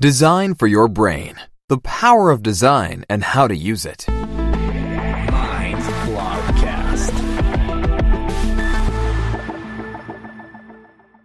Design for your brain. The power of design and how to use it. Minds Blogcast.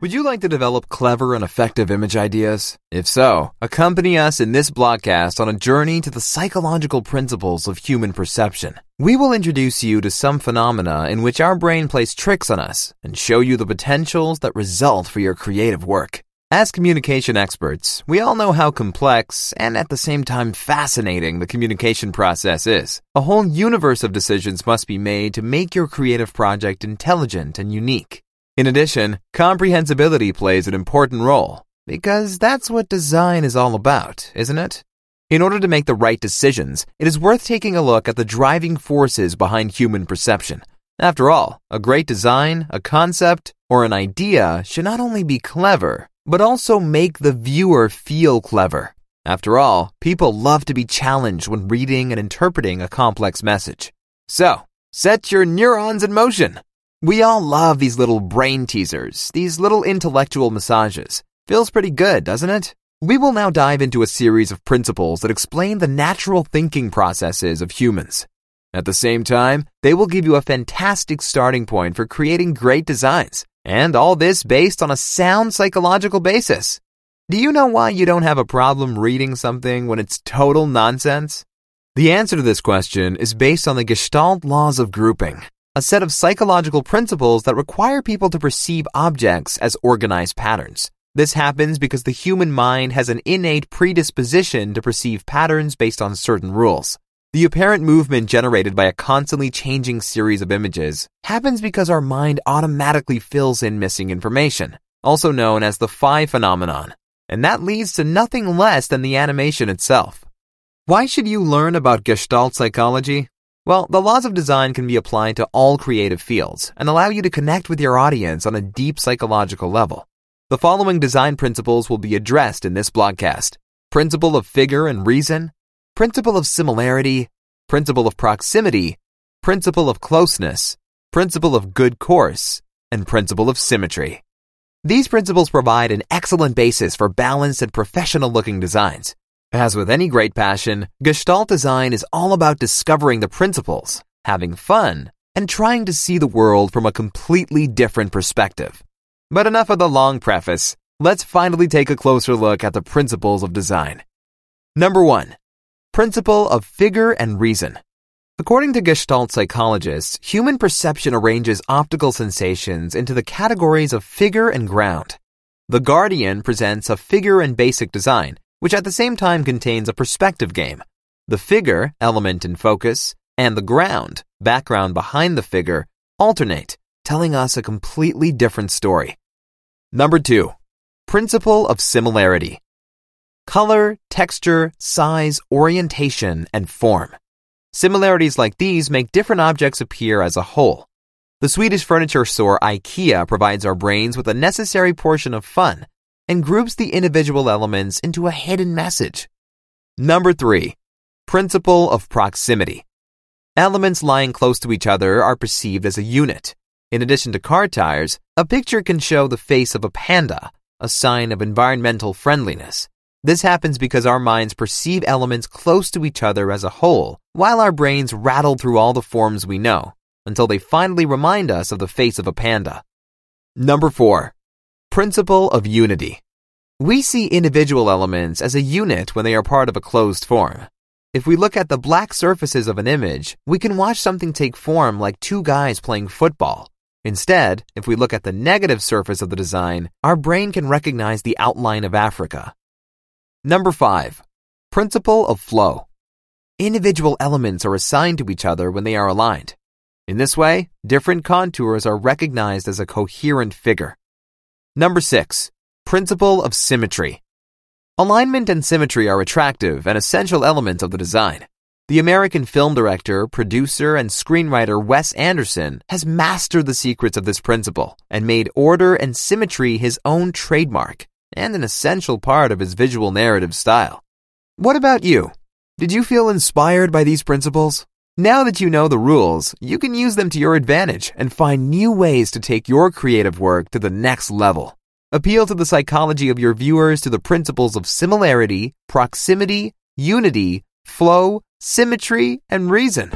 Would you like to develop clever and effective image ideas? If so, accompany us in this blogcast on a journey to the psychological principles of human perception. We will introduce you to some phenomena in which our brain plays tricks on us and show you the potentials that result for your creative work. As communication experts, we all know how complex and at the same time fascinating the communication process is. A whole universe of decisions must be made to make your creative project intelligent and unique. In addition, comprehensibility plays an important role because that's what design is all about, isn't it? In order to make the right decisions, it is worth taking a look at the driving forces behind human perception. After all, a great design, a concept, or an idea should not only be clever, but also make the viewer feel clever. After all, people love to be challenged when reading and interpreting a complex message. So, set your neurons in motion. We all love these little brain teasers, these little intellectual massages. Feels pretty good, doesn't it? We will now dive into a series of principles that explain the natural thinking processes of humans. At the same time, they will give you a fantastic starting point for creating great designs. And all this based on a sound psychological basis. Do you know why you don't have a problem reading something when it's total nonsense? The answer to this question is based on the Gestalt laws of grouping, a set of psychological principles that require people to perceive objects as organized patterns. This happens because the human mind has an innate predisposition to perceive patterns based on certain rules. The apparent movement generated by a constantly changing series of images happens because our mind automatically fills in missing information, also known as the phi phenomenon, and that leads to nothing less than the animation itself. Why should you learn about Gestalt psychology? Well, the laws of design can be applied to all creative fields and allow you to connect with your audience on a deep psychological level. The following design principles will be addressed in this blogcast. Principle of figure and reason, principle of similarity, principle of proximity, principle of closeness, principle of good course, and principle of symmetry. These principles provide an excellent basis for balanced and professional looking designs. As with any great passion, Gestalt design is all about discovering the principles, having fun, and trying to see the world from a completely different perspective. But enough of the long preface. Let's finally take a closer look at the principles of design. Number one, Principle of Figure and Reason. According to Gestalt psychologists, human perception arranges optical sensations into the categories of figure and ground. The Guardian presents a figure and basic design, which at the same time contains a perspective game. The figure, element and focus, and the ground, background behind the figure, alternate, telling us a completely different story. Number two, Principle of Similarity color, texture, size, orientation, and form. Similarities like these make different objects appear as a whole. The Swedish furniture store IKEA provides our brains with a necessary portion of fun and groups the individual elements into a hidden message. Number three, principle of proximity. Elements lying close to each other are perceived as a unit. In addition to car tires, a picture can show the face of a panda, a sign of environmental friendliness. This happens because our minds perceive elements close to each other as a whole, while our brains rattle through all the forms we know, until they finally remind us of the face of a panda. Number 4. Principle of Unity. We see individual elements as a unit when they are part of a closed form. If we look at the black surfaces of an image, we can watch something take form like two guys playing football. Instead, if we look at the negative surface of the design, our brain can recognize the outline of Africa. Number 5. Principle of flow. Individual elements are assigned to each other when they are aligned. In this way, different contours are recognized as a coherent figure. Number 6. Principle of symmetry. Alignment and symmetry are attractive and essential elements of the design. The American film director, producer, and screenwriter Wes Anderson has mastered the secrets of this principle and made order and symmetry his own trademark and an essential part of his visual narrative style. What about you? Did you feel inspired by these principles? Now that you know the rules, you can use them to your advantage and find new ways to take your creative work to the next level. Appeal to the psychology of your viewers to the principles of similarity, proximity, unity, flow, symmetry, and reason.